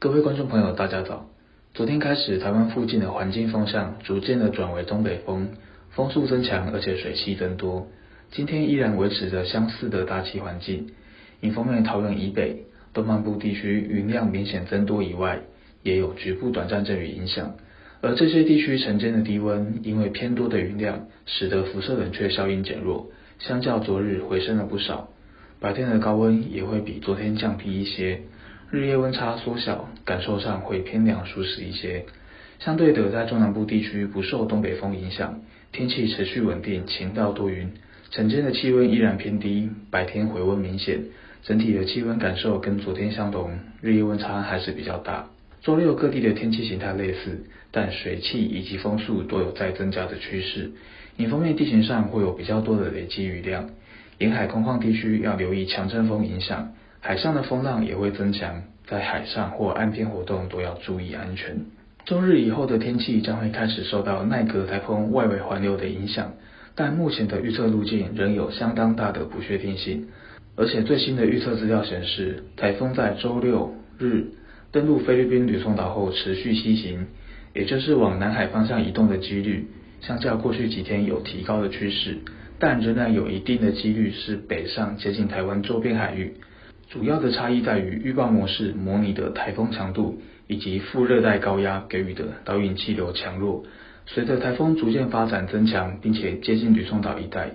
各位观众朋友，大家早。昨天开始，台湾附近的环境风向逐渐的转为东北风，风速增强，而且水汽增多。今天依然维持着相似的大气环境。迎风面桃园以北、东半部地区云量明显增多以外，也有局部短暂阵雨影响。而这些地区晨间的低温，因为偏多的云量，使得辐射冷却效应减弱，相较昨日回升了不少。白天的高温也会比昨天降低一些。日夜温差缩小，感受上会偏凉舒适一些。相对的，在中南部地区不受东北风影响，天气持续稳定，晴到多云。晨间的气温依然偏低，白天回温明显，整体的气温感受跟昨天相同，日夜温差还是比较大。周六各地的天气形态类似，但水汽以及风速都有在增加的趋势。迎风面地形上会有比较多的累积雨量，沿海空旷地区要留意强阵风影响。海上的风浪也会增强，在海上或岸边活动都要注意安全。周日以后的天气将会开始受到奈格台风外围环流的影响，但目前的预测路径仍有相当大的不确定性。而且最新的预测资料显示，台风在周六日登陆菲律宾吕宋岛后持续西行，也就是往南海方向移动的几率，相较过去几天有提高的趋势，但仍然有一定的几率是北上接近台湾周边海域。主要的差异在于预报模式模拟的台风强度，以及副热带高压给予的导引气流强弱。随着台风逐渐发展增强，并且接近吕宋岛一带，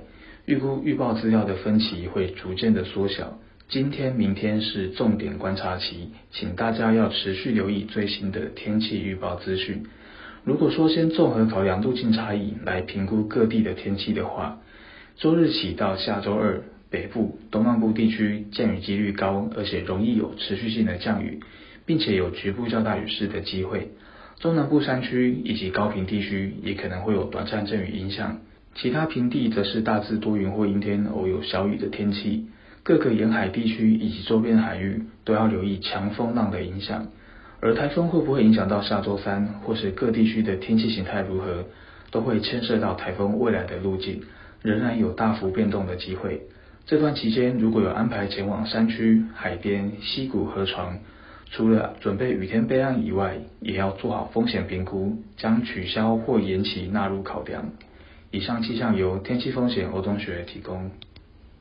预估预报资料的分歧会逐渐的缩小。今天、明天是重点观察期，请大家要持续留意最新的天气预报资讯。如果说先综合考量路径差异来评估各地的天气的话，周日起到下周二。北部、东半部地区降雨几率高，而且容易有持续性的降雨，并且有局部较大雨势的机会。中南部山区以及高屏地区也可能会有短暂阵雨影响，其他平地则是大致多云或阴天，偶有小雨的天气。各个沿海地区以及周边海域都要留意强风浪的影响。而台风会不会影响到下周三，或是各地区的天气形态如何，都会牵涉到台风未来的路径，仍然有大幅变动的机会。这段期间，如果有安排前往山区、海边、溪谷、河床，除了准备雨天备案以外，也要做好风险评估，将取消或延期纳入考量。以上气象由天气风险欧同学提供。